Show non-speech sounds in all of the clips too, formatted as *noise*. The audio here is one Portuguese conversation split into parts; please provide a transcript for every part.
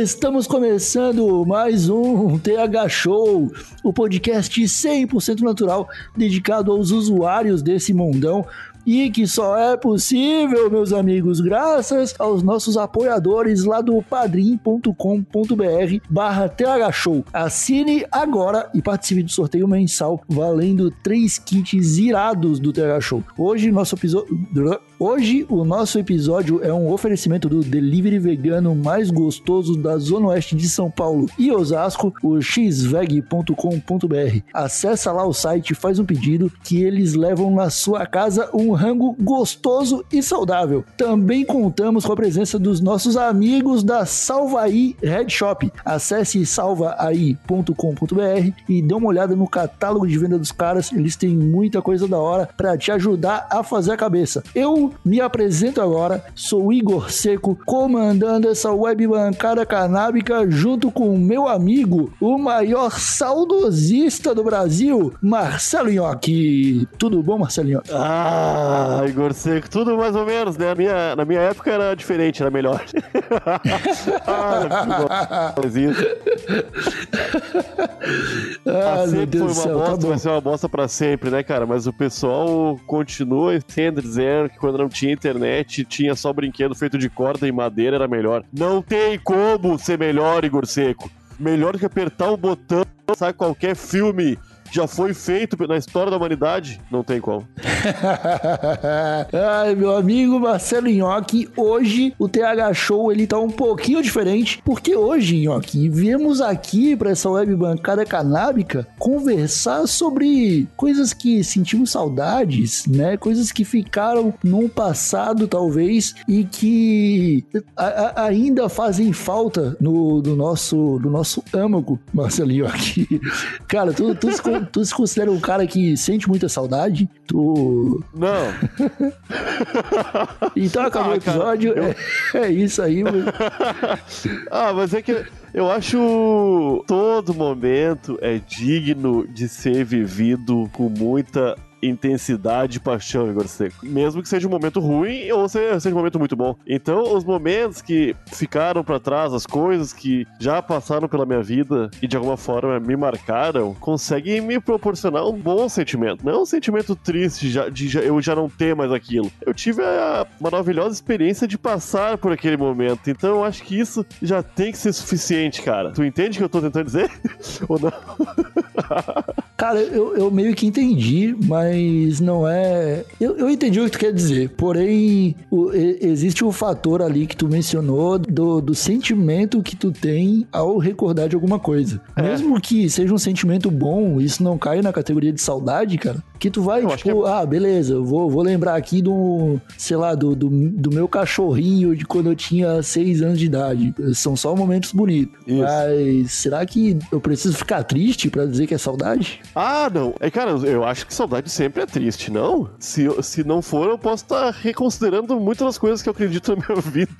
Estamos começando mais um TH Show, o podcast 100% natural dedicado aos usuários desse mundão e que só é possível, meus amigos, graças aos nossos apoiadores lá do padrim.com.br barra Show. Assine agora e participe do sorteio mensal valendo três kits irados do TH Show. Hoje nosso episódio... Hoje o nosso episódio é um oferecimento do delivery vegano mais gostoso da Zona Oeste de São Paulo e Osasco, o xveg.com.br. Acesse lá o site, faz um pedido que eles levam na sua casa um rango gostoso e saudável. Também contamos com a presença dos nossos amigos da Salvaí Red Shop. Acesse salvaai.com.br e dê uma olhada no catálogo de venda dos caras, eles têm muita coisa da hora para te ajudar a fazer a cabeça. Eu me apresento agora, sou Igor Seco, comandando essa web bancada canábica junto com o meu amigo, o maior saudosista do Brasil, Marcelo Nhoque. Tudo bom, Marcelo Nhoque? Ah, Igor Seco, tudo mais ou menos, né? Na minha, na minha época era diferente, era melhor. *laughs* ah. Ah, sempre foi uma céu, tá bosta, bom. vai ser uma bosta pra sempre, né, cara? Mas o pessoal continua sempre dizendo que quando não tinha internet, tinha só brinquedo feito de corda e madeira, era melhor. Não tem como ser melhor, Igor Seco. Melhor que apertar um botão, sabe, qualquer filme já foi feito na história da humanidade, não tem como. *laughs* Ai, meu amigo Marcelo Nhoque, hoje o TH Show ele tá um pouquinho diferente, porque hoje, Nhoque, viemos aqui para essa web bancada canábica conversar sobre coisas que sentimos saudades, né? Coisas que ficaram no passado, talvez, e que a- a- ainda fazem falta no, do nosso, do nosso âmago, Marcelo Nhoque. *laughs* Cara, tu, tu, tu se considera um cara que sente muita saudade? Tu Não, *laughs* então acabou Ah, o cara, episódio. eu- É, é isso aí, mano. *laughs* ah, mas é que eu acho todo momento é digno de ser vivido com muita intensidade e paixão, Igor Seco. Mesmo que seja um momento ruim ou se- seja um momento muito bom. Então, os momentos que ficaram pra trás, as coisas que já passaram pela minha vida e de alguma forma me marcaram, conseguem me proporcionar um bom sentimento. Não um sentimento triste de eu já não ter mais aquilo. Eu tive a maravilhosa experiência de passar por aquele momento. Então, eu acho que isso já tem que ser suficiente, cara. Tu entende o que eu tô tentando dizer? *laughs* ou não? *laughs* Cara, eu, eu meio que entendi, mas não é. Eu, eu entendi o que tu quer dizer. Porém, o- existe um fator ali que tu mencionou do, do sentimento que tu tem ao recordar de alguma coisa. É. Mesmo que seja um sentimento bom, isso não cai na categoria de saudade, cara. Que tu vai, Eu tipo, ah, beleza, eu vou, vou lembrar aqui do, sei lá, do, do, do meu cachorrinho de quando eu tinha seis anos de idade. São só momentos bonitos. Isso. Mas será que eu preciso ficar triste pra dizer que é saudade? Ah, não. É, cara, eu acho que saudade sempre é triste, não? Se, se não for, eu posso estar reconsiderando muitas das coisas que eu acredito na minha *laughs* vida.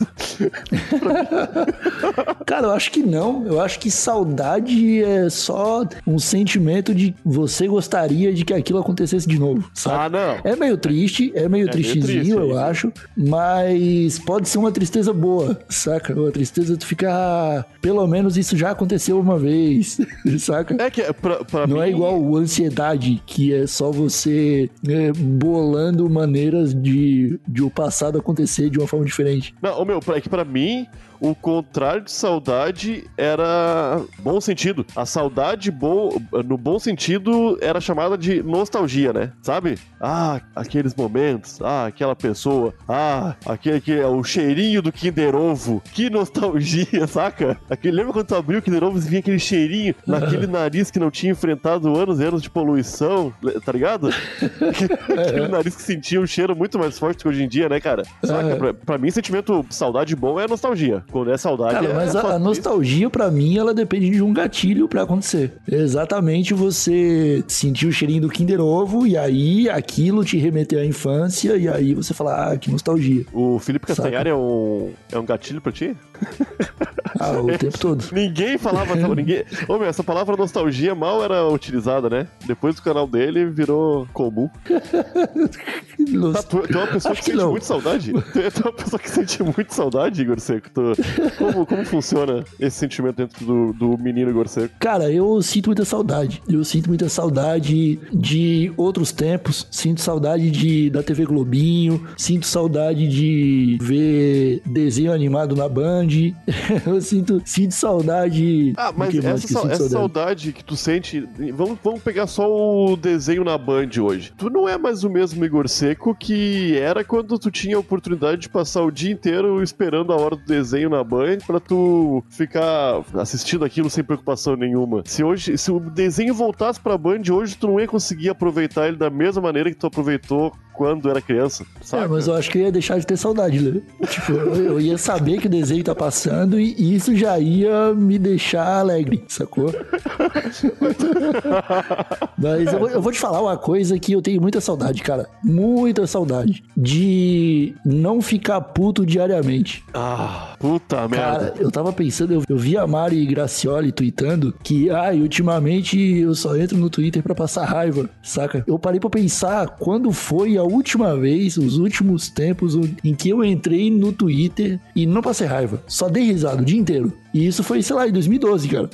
Cara, eu acho que não. Eu acho que saudade é só um sentimento de você gostaria de que aquilo acontecesse de novo, sabe? Ah, não. É meio triste, é meio É meio tristezinho, triste, eu é. acho. Mas pode ser uma tristeza boa, saca? Uma tristeza tu fica. "Ah, Pelo menos isso já aconteceu uma vez, *laughs* saca? É que pra, pra Não mim... é igual o ansiedade, que é só você é, bolando maneiras de, de o passado acontecer de uma forma diferente. Não, meu, é que pra mim, o contrário de saudade era bom sentido. A saudade bom, no bom sentido era chamada de nostalgia, né? Sabe? Ah, aqueles momentos, ah, aquela pessoa, ah, aquele que é o cheirinho do Kinder Ovo. Que nostalgia, *laughs* saca? Aquele, lembra quando tu abriu o Kinder Ovo e vinha aquele cheirinho *laughs* naquele nariz que não tinha enfrentado anos e anos de poluição, tá ligado? *laughs* aquele nariz que sentia um cheiro muito mais forte que hoje em dia, né, cara? Saca? Pra, pra mim, sentimento saudade bom é nostalgia. Quando é saudade. Cara, é mas a, a nostalgia, pra mim, ela depende de um gatilho pra acontecer. Exatamente você sentir o cheirinho do Kinder Ovo e aí aquilo te remeter à infância e aí você fala, ah, que nostalgia. O Felipe Castanhari é um, é um gatilho pra ti? *laughs* Ah, o tempo todo. *laughs* Ninguém falava. ninguém... Ô, meu, essa palavra nostalgia mal era utilizada, né? Depois do canal dele virou comum. Tá, tu, tu é uma pessoa Acho que, sente não. muito saudade? É *laughs* tu é uma pessoa que sente muito saudade, Igor Seco. Tu- como, como funciona esse sentimento dentro do, do menino Igor Seco? Cara, eu sinto muita saudade. Eu sinto muita saudade de outros tempos. Sinto saudade de, da TV Globinho. Sinto saudade de ver desenho animado na Band. *laughs* Eu sinto, sinto saudade. Ah, mas mais essa, essa saudade que tu sente. Vamos, vamos pegar só o desenho na Band hoje. Tu não é mais o mesmo Igor Seco que era quando tu tinha a oportunidade de passar o dia inteiro esperando a hora do desenho na Band pra tu ficar assistindo aquilo sem preocupação nenhuma. Se hoje, se o desenho voltasse pra Band hoje, tu não ia conseguir aproveitar ele da mesma maneira que tu aproveitou quando era criança. Sabe? É, mas eu acho que eu ia deixar de ter saudade, né? Tipo, eu, ia saber que o desenho tá passando e isso já ia me deixar alegre, sacou? *laughs* Mas eu, vou- eu vou te falar uma coisa que eu tenho muita saudade, cara. Muita saudade. De não ficar puto diariamente. Ah, puta merda. Cara, eu tava pensando, eu, eu vi a Mari Gracioli tweetando que, ai, ultimamente eu só entro no Twitter pra passar raiva, saca? Eu parei pra pensar quando foi a última vez, os últimos tempos em que eu entrei no Twitter e não passei raiva. Só dei risada o dia inteiro. E isso foi, sei lá, em 2012, cara.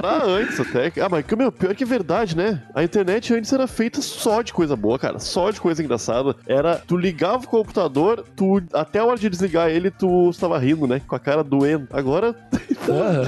Pra *laughs* antes até. Ah, mas meu, pior que é verdade, né? A internet antes era feita só de coisa boa, cara. Só de coisa engraçada. Era, tu ligava o computador, tu, até a hora de desligar ele, tu estava rindo, né? Com a cara doendo. Agora,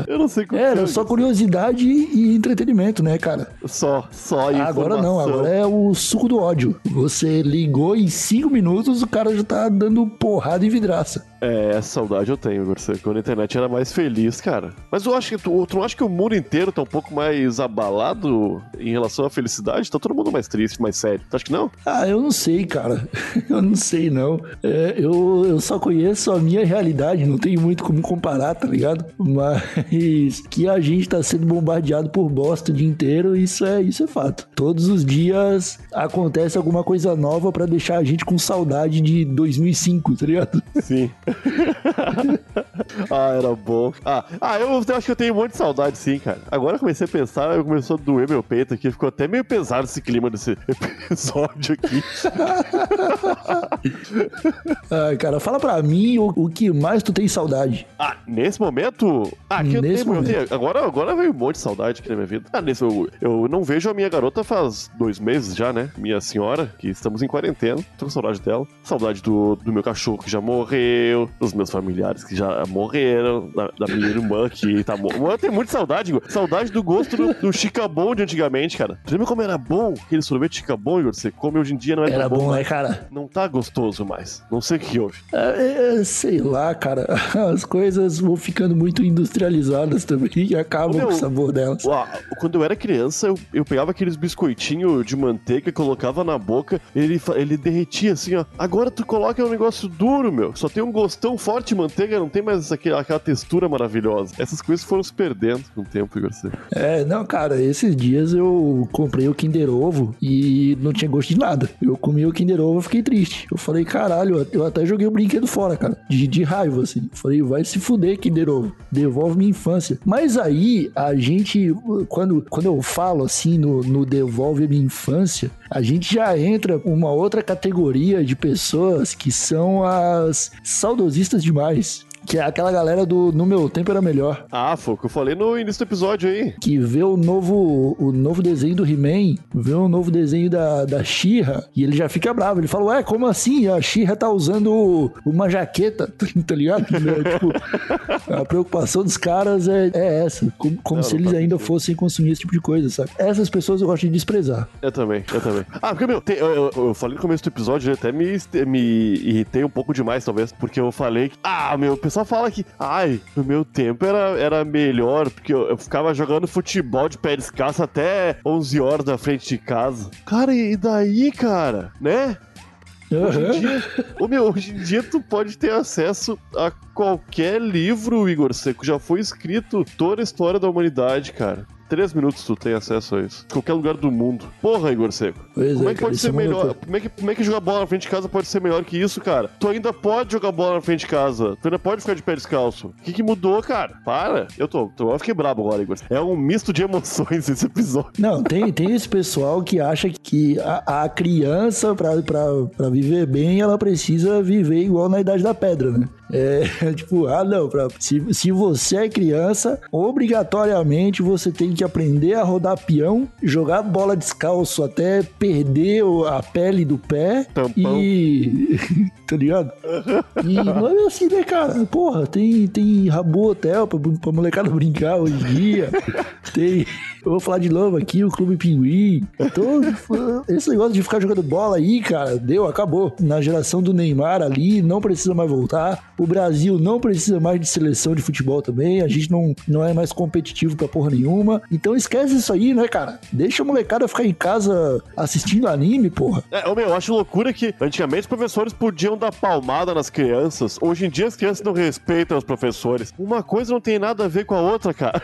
Eu não sei como Era que é só isso. curiosidade e entretenimento, né, cara? Só, só Agora não, agora é o suco do ódio. Você ligou em cinco minutos, o cara já tá dando porrada em vidraça. É, essa saudade eu tenho, Garcia. Quando a internet era mais feliz, cara. Mas eu acho que tu, tu não acha que o mundo inteiro tá um pouco mais abalado em relação à felicidade? Tá todo mundo mais triste, mais sério. Tu acha que não? Ah, eu não sei, cara. *laughs* Eu não sei, não. É, eu, eu só conheço a minha realidade, não tenho muito como comparar, tá ligado? Mas *laughs* que a gente tá sendo bombardeado por bosta o dia inteiro, isso é, isso é fato. Todos os dias acontece alguma coisa nova pra deixar a gente com saudade de 2005, tá ligado? Sim. *laughs* *laughs* ah, era bom. Ah, ah eu, eu acho que eu tenho um monte de saudade, sim, cara. Agora eu comecei a pensar, eu começou a doer meu peito aqui. Ficou até meio pesado esse clima desse *laughs* episódio aqui. *laughs* Ah, cara, fala pra mim o, o que mais tu tem saudade. Ah, nesse momento? Ah, que eu Nesse tenho, eu momento. tenho- Agora, agora veio um monte de saudade aqui na minha vida. Ah, nesse, eu, eu não vejo a minha garota faz dois meses já, né? Minha senhora, que estamos em quarentena. Tô com saudade dela. Saudade do, do meu cachorro que já morreu, dos meus familiares que já morreram, da, da minha irmã que tá morta. Eu tenho muita saudade, Igor. Saudade do gosto do, do chicabon de antigamente, cara. Tu lembra como era bom aquele sorvete chicabon, Igor? Você come hoje em dia, não é Era bom, bom, né, mais. cara? Não tá gostoso mais. Não sei o que houve. É, é, sei lá, cara. *laughs* As coisas vão ficando muito industrializadas também e acabam Meu, com o sabor delas. Quando eu era criança, eu, eu pegava aqueles biscoitinhos de manteiga, colocava na boca, ele, ele derretia assim, ó. Agora tu coloca um negócio duro, meu. Só tem um gostão forte de manteiga, não tem mais aquela, aquela textura maravilhosa. Essas coisas foram se perdendo com o tempo, Igor. Você. É, não, cara, esses dias eu comprei o Kinder Ovo e não tinha gosto de nada. Eu comi o Kinder Ovo e fiquei triste. Eu falei, caralho, eu até joguei o brinquedo fora, cara. De, de raiva, assim. Falei, vai se fuder, Kinder Ovo. Devolve minha infância. Mas aí, a gente, quando, quando eu falo assim no, no devolve minha infância, a gente já entra uma outra categoria de pessoas que são as saudosistas demais. Que é aquela galera do No Meu Tempo Era Melhor. Ah, foi o que eu falei no início do episódio aí. Que vê o novo, o novo desenho do He-Man, vê o novo desenho da, da She-Ra, e ele já fica bravo. Ele fala, ué, como assim? A She-Ra tá usando uma jaqueta, *laughs* tá ligado? Tipo, a preocupação dos caras é, é essa. Como, como Não, se não eles ainda fossem consumir esse tipo de coisa, sabe? Essas pessoas eu gosto de desprezar. Eu também, eu também. Ah, porque, meu, tem- eu, eu- eu falei no começo do episódio, eu até me, me irritei um pouco demais, talvez, porque eu falei que, ah, meu, o pessoal fala que, ai, no meu tempo era, era melhor, porque eu, eu ficava jogando futebol de pé descalço até 11 horas na frente de casa. Cara, e daí, cara, né? Hoje em dia, ô, meu, hoje em dia tu pode ter acesso a qualquer livro, Igor Seco. Já foi escrito toda a história da humanidade, cara. Três minutos tu tem acesso a isso. Qualquer lugar do mundo. Porra, Igor Seco. Pois Como é, é que cara, pode ser é melhor? Como é, que, como é que jogar bola na frente de casa pode ser melhor que isso, cara? Tu ainda pode jogar bola na frente de casa. Tu ainda pode ficar de pé descalço. O que, que mudou, cara? Para. Eu tô, tô, eu fiquei brabo agora, Igor. É um misto de emoções esse episódio. Não, tem, tem esse pessoal que acha que a, a criança, pra, pra, pra viver bem, ela precisa viver igual na Idade da Pedra, né? É *laughs* tipo, ah, não, pra, se, se você é criança, obrigatoriamente você tem que aprender a rodar peão, jogar bola descalço até perder a pele do pé Tampão. e. *laughs* tá ligado? E *laughs* não é assim, né, cara? Porra, tem, tem Rabo Hotel pra, pra molecada brincar hoje em dia. Tem. Eu vou falar de novo aqui, o Clube Pinguim. Então, esse negócio de ficar jogando bola aí, cara, deu, acabou. Na geração do Neymar ali, não precisa mais voltar. O Brasil não precisa mais de seleção de futebol também. A gente não, não é mais competitivo pra porra nenhuma. Então esquece isso aí, né, cara? Deixa a molecada ficar em casa assistindo anime, porra. É, eu acho loucura que antigamente os professores podiam dar palmada nas crianças. Hoje em dia as crianças não respeitam os professores. Uma coisa não tem nada a ver com a outra, cara.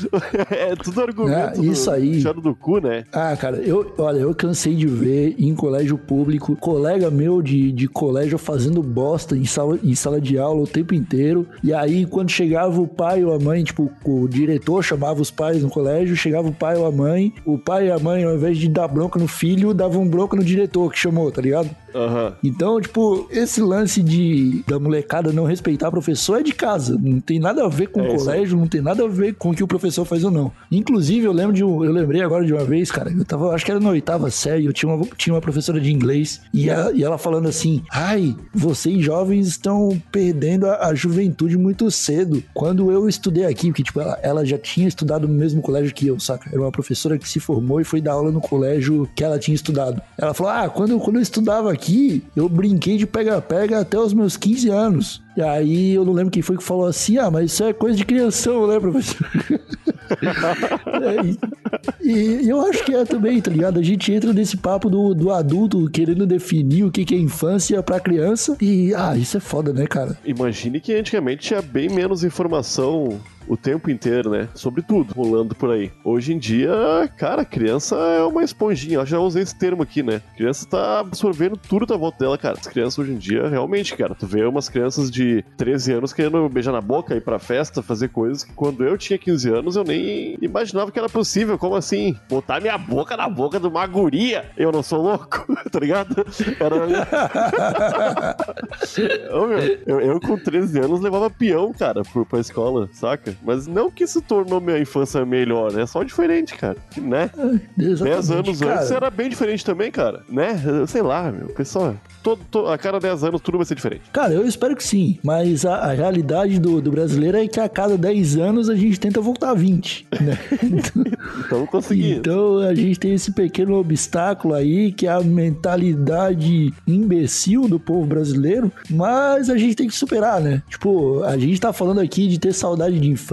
*laughs* é tudo argumento É, isso aí. tirado do cu, né? Ah, cara, eu, olha, eu cansei de ver em colégio público, colega meu de, de colégio fazendo bosta em sala, em sala de aula o tempo inteiro. E aí, quando chegava o pai ou a mãe, tipo, o diretor chamava os pais no colégio, chegava o pai ou a mãe, o pai e a mãe, ao invés de dar bronca no filho, davam bronca no diretor que chamou, tá ligado? Aham. Então, tipo, esse lance de da molecada não respeitar professor é de casa. Não tem nada a ver com É o colégio, não tem nada a ver com o que o professor faz ou não. Inclusive, eu lembro de um, eu lembrei agora de uma vez, cara, eu tava, acho que era na oitava série, eu tinha uma, tinha uma professora de inglês e ela, e ela falando assim: ai, vocês jovens estão perdendo a, a juventude muito cedo. Quando eu estudei aqui, porque, tipo, ela, ela já tinha estudado no mesmo colégio que eu, saca? Era uma professora que se formou e foi dar aula no colégio que ela tinha estudado. Ela falou: ah, quando, quando eu estudava aqui, eu brinquei de pega-pega até os meus 15 anos. E aí eu não lembro quem foi que falou assim: ah, mas isso é coisa de crianção, né, professor? *laughs* É, e, e eu acho que é também, tá ligado? A gente entra nesse papo do, do adulto querendo definir o que, que é infância pra criança. E, ah, isso é foda, né, cara? Imagine que antigamente tinha bem menos informação o tempo inteiro, né? Sobre tudo rolando por aí. Hoje em dia, cara, criança é uma esponjinha. Eu já usei esse termo aqui, né? Criança tá absorvendo tudo da volta dela, cara. As crianças hoje em dia, realmente, cara, tu vê umas crianças de 13 anos querendo beijar na boca, ir pra festa, fazer coisas que quando eu tinha 15 anos eu nem imaginava que era possível. Como assim? Botar minha boca na boca de uma guria? Eu não sou louco, *laughs* tá ligado? Era. *laughs* Ô, meu, eu, eu com 13 anos levava peão, cara, pra escola, saca? Mas não que isso tornou minha infância melhor, né? Só diferente, cara. Né? Exatamente, 10 anos cara. antes era bem diferente também, cara. Né? Sei lá, meu. Pessoal, todo, to- a cada 10 anos tudo vai ser diferente. Cara, eu espero que sim, mas a, a realidade do, do brasileiro é que a cada 10 anos a gente tenta voltar a 20, né? *laughs* Então consegui. Então a gente tem esse pequeno obstáculo aí, que é a mentalidade imbecil do povo brasileiro, mas a gente tem que superar, né? Tipo, a gente tá falando aqui de ter saudade de infância,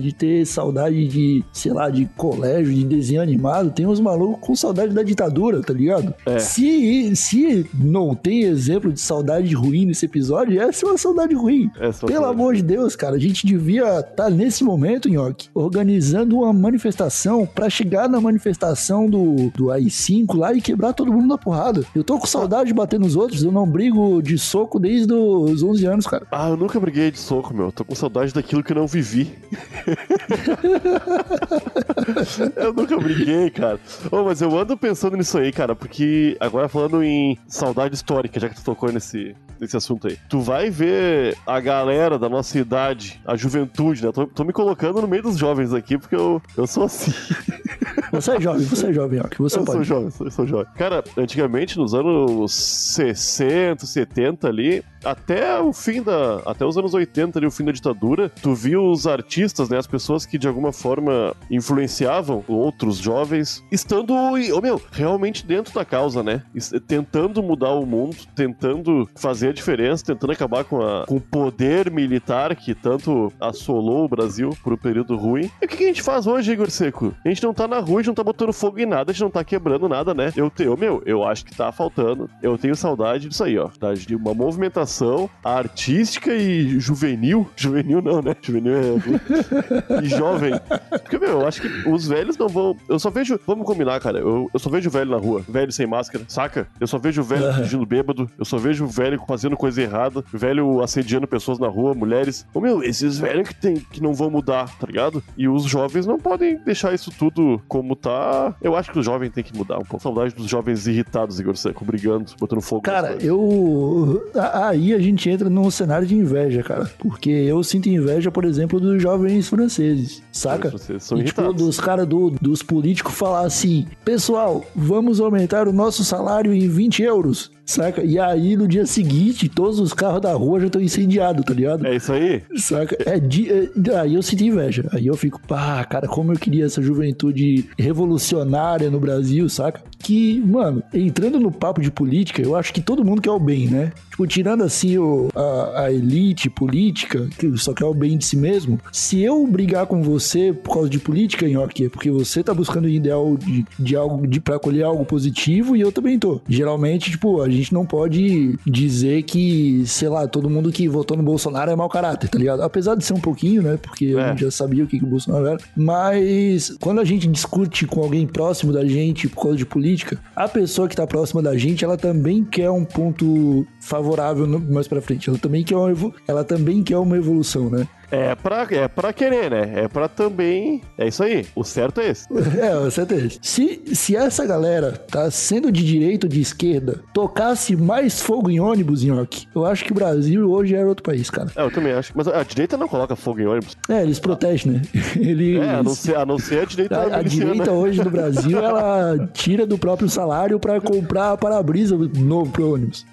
de ter saudade de, sei lá, de colégio, de desenho animado. Tem uns malucos com saudade da ditadura, tá ligado? É. Se, se não tem exemplo de saudade ruim nesse episódio, essa é uma saudade ruim. É Pelo amor de Deus, cara, a gente devia estar nesse momento, Nhoque, organizando uma manifestação pra chegar na manifestação do, do AI-5 lá e quebrar todo mundo na porrada. Eu tô com saudade de bater nos outros, eu não brigo de soco desde os 11 anos, cara. Ah, eu nunca briguei de soco, meu. Tô com saudade daquilo que eu não vivi. *laughs* eu nunca briguei, cara. Oh, mas eu ando pensando nisso aí, cara, porque agora falando em saudade histórica, já que tu tocou nesse, nesse assunto aí. Tu vai ver a galera da nossa idade, a juventude, né? Tô, tô me colocando no meio dos jovens aqui, porque eu, eu sou assim. *laughs* Você é jovem, você é jovem, que você eu pode. sou jovem, eu sou jovem. Cara, antigamente, nos anos 60, 70 ali, até o fim da. Até os anos 80 ali, o fim da ditadura, tu viu os artistas, né? As pessoas que de alguma forma influenciavam outros jovens, estando, oh, meu, realmente dentro da causa, né? Tentando mudar o mundo, tentando fazer a diferença, tentando acabar com, a, com o poder militar que tanto assolou o Brasil por um período ruim. E o que, que a gente faz hoje, Igor Seco? A gente não tá na rua, gente não tá botando fogo em nada, a gente não tá quebrando nada, né? Eu tenho, meu, eu acho que tá faltando. Eu tenho saudade disso aí, ó. tá? De uma movimentação artística e juvenil. Juvenil não, né? Juvenil é. *laughs* e jovem. Porque, meu, eu acho que os velhos não vão. Eu só vejo. Vamos combinar, cara. Eu, eu só vejo velho na rua. Velho sem máscara, saca? Eu só vejo velho fingindo bêbado. Eu só vejo velho fazendo coisa errada. Velho assediando pessoas na rua, mulheres. Ô, meu, esses velhos que, tem, que não vão mudar, tá ligado? E os jovens não podem deixar isso tudo como tá. Eu acho que os jovens têm que mudar um pouco. Saudade dos jovens irritados, Igor Seco, brigando, botando fogo. Cara, eu. Aí a gente entra num cenário de inveja, cara. Porque eu sinto inveja, por exemplo, dos jovens franceses, saca? Vocês são E, tipo, irritados. dos caras do, dos políticos falar assim: pessoal, vamos aumentar o nosso salário em 20 euros, saca? E aí no dia seguinte, todos os carros da rua já estão incendiados, tá ligado? É isso aí? Saca? É, de, é, aí eu sinto inveja. Aí eu fico, pá, cara, como eu queria essa juventude revolucionária no Brasil, saca? Que, mano, entrando no papo de política, eu acho que todo mundo quer o bem, né? Tipo, tirando assim o, a, a elite política, que só quer o bem de si mesmo, se eu brigar com você por causa de política, Nhoque, é porque você tá buscando um ideal de, de algo, de, pra colher algo positivo e eu também tô. Geralmente, tipo, a gente não pode dizer que, sei lá, todo mundo que votou no Bolsonaro é mau caráter, tá ligado? Apesar de ser um pouquinho, né? Porque É. a gente já sabia o que, que o Bolsonaro era. Mas quando a gente discute com alguém próximo da gente por causa de política, a pessoa que tá próxima da gente, ela também quer um ponto favorável mais pra frente. Ela também quer uma, ela também quer uma evolução, né? É pra, é pra querer, né? É pra também. É isso aí. O certo é esse. *laughs* É, com certeza. Se, se essa galera tá sendo de direita ou de esquerda, tocasse mais fogo em ônibus, Nhoque, eu acho que o Brasil hoje era outro país, cara. É, eu também acho. Mas a direita não coloca fogo em ônibus. É, eles protegem, né? *laughs* Eles... É, a não ser a, não ser a direita A, a direita hoje no Brasil, ela tira do próprio salário pra comprar para-brisa novo pro ônibus.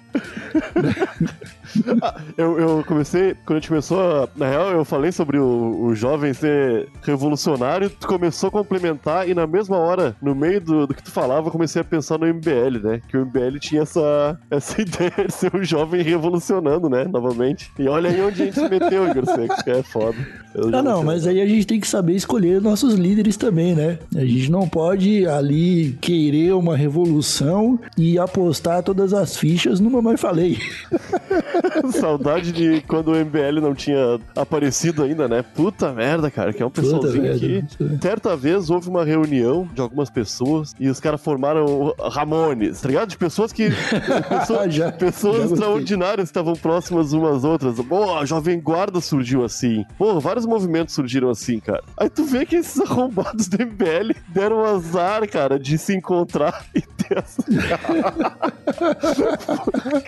Eu, eu comecei, quando a gente começou, na real, eu falei sobre o, o jovem ser revolucionário, tu começou a complementar e na mesma hora, no meio do, do que tu falava, eu comecei a pensar no MBL, né? Que o MBL tinha essa, essa *laughs* ideia de ser um jovem revolucionando, né? Novamente. E olha aí onde a gente se meteu, Igor Seco, que é foda. Eu Ah, não, sei. mas aí a gente tem que saber escolher nossos líderes também, né? A gente não pode ali querer uma revolução e apostar todas as fichas numa mais falei. *laughs* Saudade de quando o MBL não tinha aparecido ainda, né? Puta merda, cara, que é um pessoalzinho aqui. Certa vez houve uma reunião de algumas pessoas e os caras formaram Ramones, tá ligado? De pessoas que. *laughs* pessoas Já- pessoas já extraordinárias que estavam próximas umas às outras. Pô, a Jovem Guarda surgiu assim. Pô, vários movimentos surgiram assim, cara. Aí tu vê que esses arrombados do MBL deram azar, cara, de se encontrar e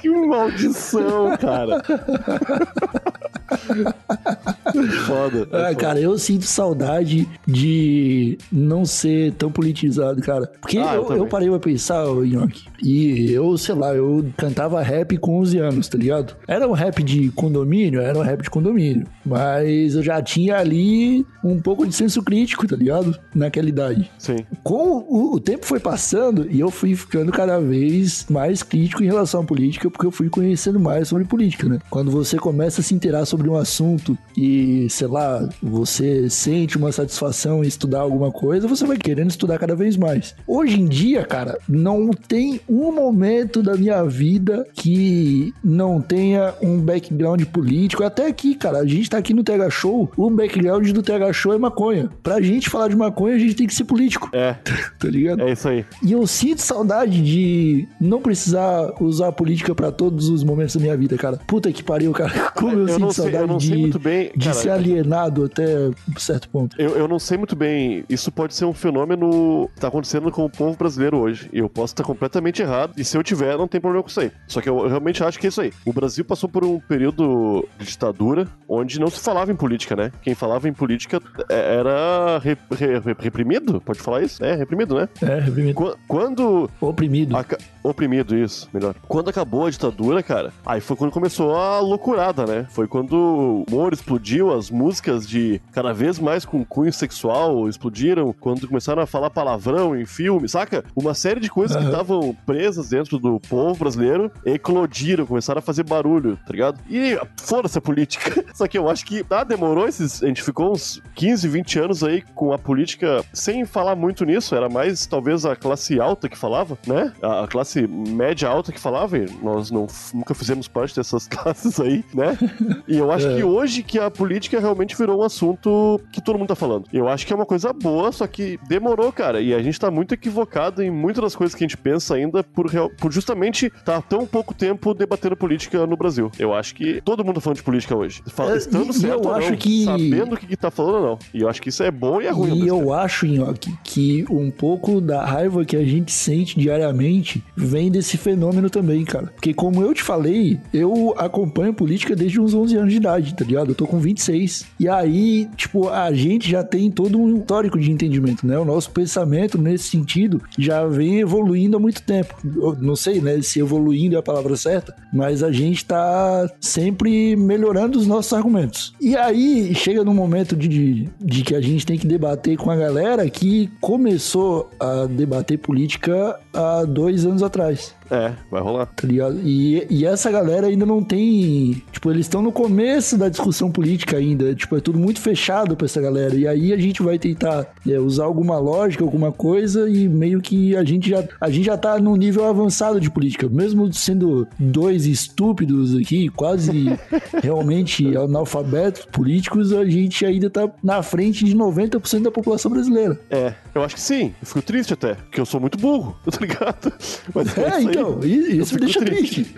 que maldição, cara. *laughs* Foda. Ah, foda. cara, eu sinto saudade de não ser tão politizado, cara. Porque Ah, eu eu, eu parei pra pensar, ô, Nhoque, e eu, sei lá, eu cantava rap com 11 anos, tá ligado? Era um rap de condomínio? Era um rap de condomínio. Mas eu já tinha ali um pouco de senso crítico, tá ligado? Naquela idade. Sim. Com o, o tempo foi passando e eu fui ficando cada vez mais crítico em relação à política, porque eu fui conhecendo mais sobre política, né? Quando você começa a se inteirar sobre um assunto e, sei lá, você sente uma satisfação em estudar alguma coisa, você vai querendo estudar cada vez mais. Hoje em dia, cara, não tem um momento da minha vida que não tenha um background político. Até aqui, cara, a gente tá aqui no TH Show, o background do TH Show é maconha. Pra gente falar de maconha, a gente tem que ser político, É, *laughs* tá ligado? é isso aí. E eu sinto saudade de não precisar usar a política pra todos os momentos da minha vida, cara. Puta que pariu, cara. *laughs* Como eu, Eu sinto sei- saudade eu de, bem, de. Ser alienado até certo ponto. Eu, eu não sei muito bem. Isso pode ser um fenômeno que tá acontecendo com o povo brasileiro hoje. E eu posso estar completamente errado. E se eu tiver, não tem problema com isso aí. Só que eu, eu realmente acho que é isso aí. O Brasil passou por um período de ditadura onde não se falava em política, né? Quem falava em política é- era re- re- re- reprimido? Pode falar isso? É, reprimido, né? É, reprimido. Qu- Quando Oprimido. Aca- Oprimido, isso, melhor. Quando acabou a ditadura, cara, aí foi quando começou a loucurada, né? Foi quando o humor explodiu, as músicas de cada vez mais com cunho sexual explodiram, quando começaram a falar palavrão em filme, saca? Uma série de coisas que Aham. estavam presas dentro do povo brasileiro eclodiram, começaram a fazer barulho, tá ligado? E foda-se a política. *laughs* Só que eu acho que, tá, demorou esses. A gente ficou uns 15, 20 anos aí com a política sem falar muito nisso, era mais talvez a classe alta que falava, né? A a classe média alta que falava, nós não, nunca fizemos parte dessas *laughs* classes aí, né? E eu acho *laughs* É. que hoje que a política realmente virou um assunto que todo mundo tá falando. Eu acho que é uma coisa boa, só que demorou, cara. E a gente tá muito equivocado em muitas das coisas que a gente pensa ainda por, real- por justamente tá tão pouco tempo debatendo política no Brasil. Eu acho que todo mundo tá falando de política hoje. Fala- É, estando certo eu acho não, que- sabendo o que, que tá falando ou não. E eu acho que isso é bom e é ruim. E eu acho, Nhoque, que um pouco da raiva que a gente sente diariamente vem desse fenômeno também, cara. Porque como eu te falei, eu acompanho política desde uns 11 anos de idade, tá ligado? Eu tô com 26. E aí, tipo, a gente já tem todo um histórico de entendimento, né? O nosso pensamento nesse sentido já vem evoluindo há muito tempo. Eu não sei, né, se evoluindo é a palavra certa, mas a gente tá sempre melhorando os nossos argumentos. E aí chega num momento de, de, de que a gente tem que debater com a galera que começou a debater política há dois anos atrás atrás. É, vai rolar. Tá ligado? E, e essa galera ainda não tem. Tipo, eles estão no começo da discussão política ainda. Tipo, é tudo muito fechado pra essa galera. E aí a gente vai tentar é, usar alguma lógica, alguma coisa, e meio que a gente já, a gente já tá num nível avançado de política. Mesmo sendo dois estúpidos aqui, quase *laughs* realmente analfabetos políticos, a gente ainda tá na frente de 90% da população brasileira. É, eu acho que sim. Eu fico triste até, porque eu sou muito burro, *laughs* tá ligado? Mas É, isso aí. Então, isso me deixa triste. triste.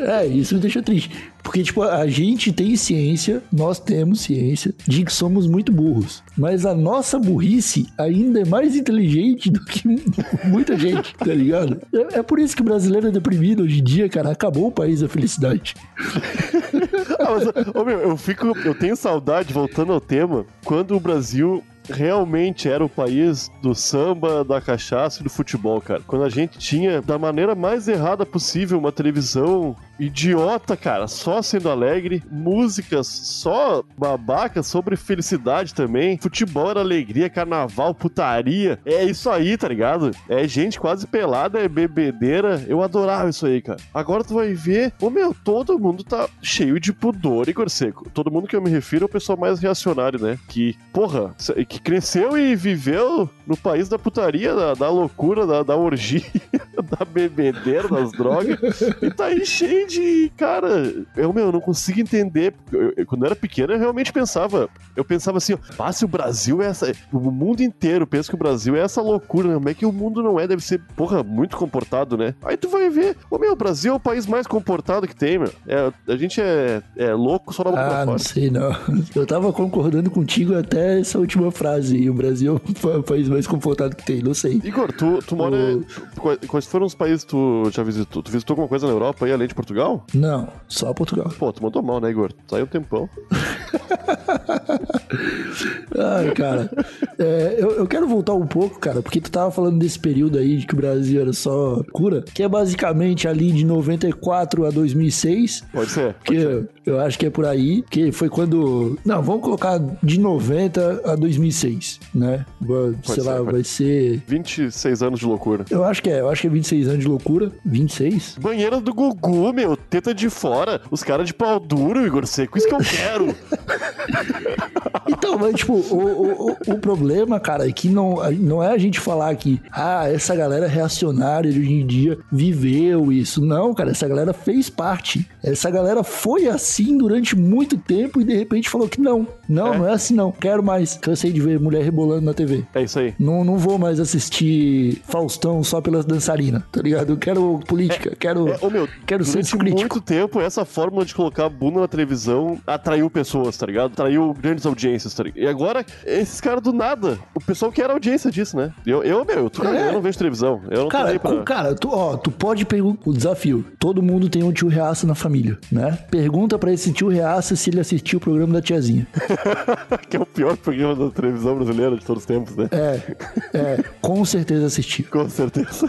é, isso me deixa triste. Porque, tipo, a gente tem ciência, nós temos ciência de que somos muito burros. Mas a nossa burrice ainda é mais inteligente do que *laughs* muita gente, tá ligado? É, é por isso que o brasileiro é deprimido hoje em dia, cara. Acabou o país da felicidade. *laughs* Ah, mas, ô, meu, eu fico. Eu tenho saudade, voltando ao tema, quando o Brasil realmente era o país do samba, da cachaça e do futebol, cara. Quando a gente tinha, da maneira mais errada possível, uma televisão idiota, cara, só sendo alegre, músicas só babacas sobre felicidade também, futebol era alegria, carnaval, putaria. É isso aí, tá ligado? É gente quase pelada, é bebedeira. Eu adorava isso aí, cara. Agora tu vai ver, ô meu, todo mundo tá cheio de pudor e seco. Todo mundo que eu me refiro é o pessoal mais reacionário, né? Que, porra, que cresceu e viveu no país da putaria, da, da loucura, da, da orgia, *laughs* da bebedeira, das drogas. E tá aí cheio Cara, eu, meu, eu não consigo entender. Eu- eu- quando eu era pequeno, eu realmente pensava. Eu pensava assim, ó, "Ah, se o Brasil é essa. O mundo inteiro pensa que o Brasil é essa loucura, né? Como é que o mundo não é? Deve ser, porra, muito comportado, né? Aí tu vai ver. Ô, meu, o Brasil é o país mais comportado que tem, meu. É, a gente é, é louco só na boca Ah, não sei não. *laughs* Eu tava concordando contigo até essa última frase. E o Brasil é o país mais confortado que tem, não sei. Igor, tu, tu mora. O- quais foram os países que tu já visitou? Tu visitou alguma coisa na Europa aí, além de Portugal? Não, só Portugal. Pô, tu mandou mal, né, Igor? Aí um tempão. *laughs* Ai, cara. É, eu, eu quero voltar um pouco, cara, porque tu tava falando desse período aí de que o Brasil era só cura, que é basicamente ali de 94 a 2006. Pode ser. Que eu acho que é por aí, que foi quando. Não, vamos colocar de 90 a 2006, né? Vai- Sei ser, lá, pode vai ser. 26 anos de loucura. Eu acho que é, eu acho que é 26 anos de loucura. 26? Banheira do Gugu, meu, teta de fora, os caras de pau duro, Igor Seco, isso que eu quero. *laughs* Então, mas tipo, o, o, o- problema cara, é que não, não é a gente falar que, ah, essa galera reacionária de hoje em dia viveu isso. Não, cara, essa galera fez parte. Essa galera foi assim durante muito tempo e de repente falou que não. Não, É. não é assim não. Quero mais. Cansei de ver mulher rebolando na TV. É isso aí. Não, não vou mais assistir Faustão só pelas dançarinas, tá ligado? Eu quero política, quero, É, ô meu, quero senso durante muito tempo, essa fórmula de colocar a bunda na televisão atraiu pessoas, tá ligado? Atraiu grandes audiências, tá ligado? E agora, esses caras do nada, o pessoal quer audiência disso, né? Eu, eu meu, eu, tô- É. eu não vejo televisão. Eu não Cara, pra... cara, tu, ó, tu pode pegar o desafio. Todo mundo tem um tio reaça na família, né? Pergunta pra esse tio reaça se ele assistiu o programa da tiazinha. *laughs* que é o pior programa da televisão brasileira de todos os tempos, né? É, é, com certeza assistiu. Com certeza.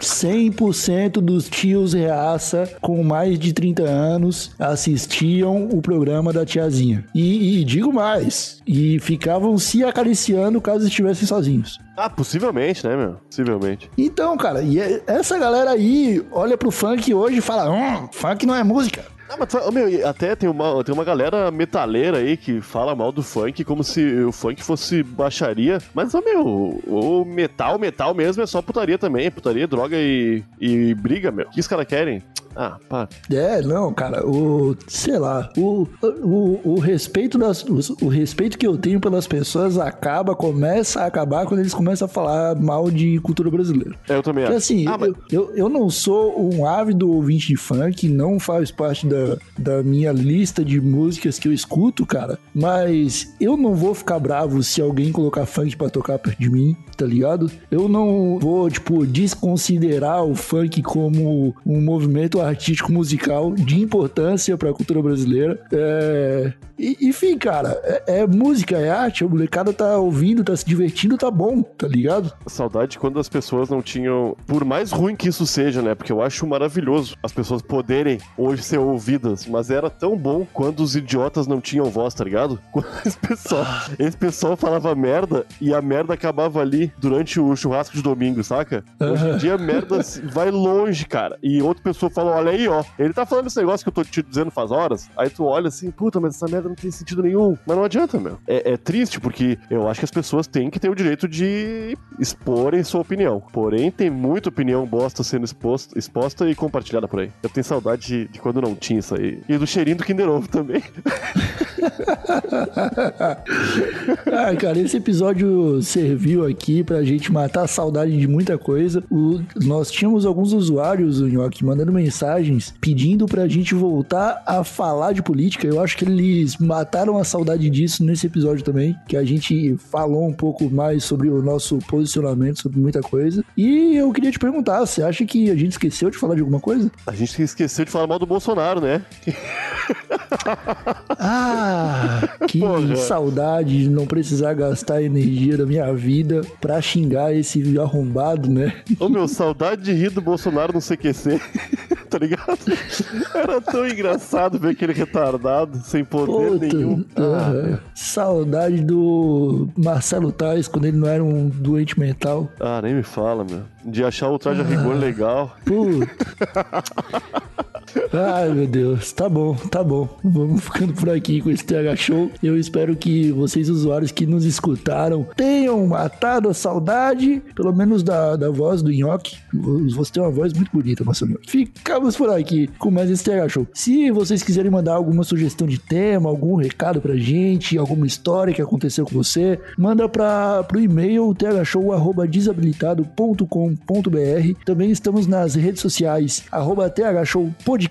100% dos tios reaça com mais de 30 anos assistiam o programa da tiazinha. E, e digo mais, e ficavam se acariciando caso estivessem sozinhos. ah, possivelmente, né, meu? Possivelmente. Então, cara, e é- essa galera aí olha pro funk hoje e fala: hum, funk não é música. Ah, mas meu, até tem uma, tem uma galera metaleira aí que fala mal do funk como se o funk fosse baixaria. Mas, meu, o metal, metal mesmo é só putaria também. Putaria, droga e, e briga, meu. O que os caras querem? Ah, pá. É, não, cara, o. sei lá, o, o, o respeito das. O, o respeito que eu tenho pelas pessoas acaba, começa a acabar quando eles começam a falar mal de cultura brasileira. É, Eu também Porque acho. assim, ah, mas... eu, eu, eu não sou um ávido ouvinte de funk, não faz parte da, da minha lista de músicas que eu escuto, cara. Mas eu não vou ficar bravo se alguém colocar funk pra tocar perto de mim, tá ligado? Eu não vou, tipo, desconsiderar o funk como um movimento artístico musical de importância pra cultura brasileira. É... E, enfim, cara, é, é música, é arte, a molecada tá ouvindo, tá se divertindo, tá bom, tá ligado? Saudade quando as pessoas não tinham. Por mais ruim que isso seja, né? Porque eu acho maravilhoso as pessoas poderem hoje ser ouvidas. Mas era tão bom quando os idiotas não tinham voz, tá ligado? *laughs* Quando esse pessoal, esse pessoal falava merda e a merda acabava ali durante o churrasco de domingo, saca? Hoje em dia a merda *laughs* vai longe, cara. E outra pessoa fala: olha aí, ó. Ele tá falando esse negócio que eu tô te dizendo faz horas. Aí tu olha assim, puta, mas essa merda não tem sentido nenhum. Mas não adianta, meu. É, é triste, porque eu acho que as pessoas têm que ter o direito de exporem sua opinião. Porém, tem muita opinião bosta sendo exposta, exposta e compartilhada por aí. Eu tenho saudade de, de quando não tinha isso aí. E do cheirinho do Kinder Ovo também. *laughs* Ah, cara, esse episódio serviu aqui pra gente matar a saudade de muita coisa. O- nós tínhamos alguns usuários, o Nhoque, mandando mensagens pedindo pra gente voltar a falar de política. Eu acho que eles mataram a saudade disso nesse episódio também, que a gente falou um pouco mais sobre o nosso posicionamento sobre muita coisa. E eu queria te perguntar, você acha que a gente esqueceu de falar de alguma coisa? A gente esqueceu de falar mal do Bolsonaro, né? *laughs* Ah, que Porra. saudade de não precisar gastar a energia da minha vida pra xingar esse arrombado, né? Ô meu, saudade de rir do Bolsonaro no CQC. *laughs* tá ligado? *laughs* Era tão engraçado ver aquele retardado sem poder Puta, nenhum. Ah, saudade do Marcelo Tais quando ele não era um doente mental. ah, nem me fala, meu. De achar o traje a rigor legal. Puta. *laughs* Ai, meu Deus. Tá bom, tá bom. Vamos ficando por aqui com esse TH Show. Eu espero que vocês, usuários que nos escutaram, tenham matado a saudade, pelo menos da, da voz do Nhoque. Você tem uma voz muito bonita, Nhoque. Ficamos por aqui com mais esse TH Show. Se vocês quiserem mandar alguma sugestão de tema, algum recado pra gente, alguma história que aconteceu com você, manda para pro e-mail thshow@desabilitado.com.br. Também estamos nas redes sociais arroba thshowpodcast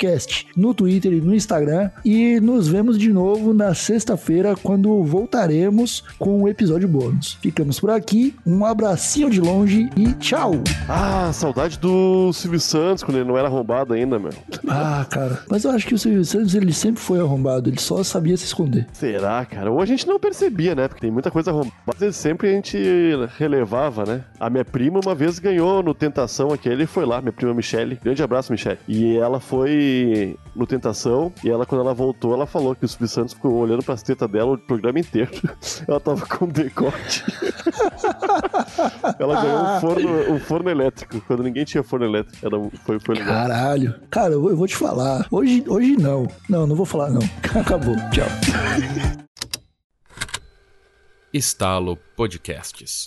no Twitter e no Instagram e nos vemos de novo na sexta-feira quando voltaremos com o episódio bônus. Ficamos por aqui, um abracinho de longe e tchau. Ah, saudade do Silvio Santos quando ele não era arrombado ainda, meu. Ah, cara, mas eu acho que o Silvio Santos ele sempre foi arrombado, ele só sabia se esconder. Será, cara? Ou a gente não percebia, né? Porque tem muita coisa arrombada. Mas sempre a gente relevava, né? A minha prima uma vez ganhou no Tentação aquele e foi lá, minha prima Michele. Grande abraço, Michele. E ela foi no Tentação e ela, quando ela voltou, ela falou que o Silvio Santos ficou olhando pras tetas dela o programa inteiro. *laughs* ela tava com decote. ela ganhou um forno, um forno elétrico, quando ninguém tinha forno elétrico. Era, um- foi, foi legal. Caralho. Cara, eu vou, eu vou te falar. Hoje, hoje não. Não, não vou falar não. *laughs* Acabou. Tchau. Estalo Podcasts.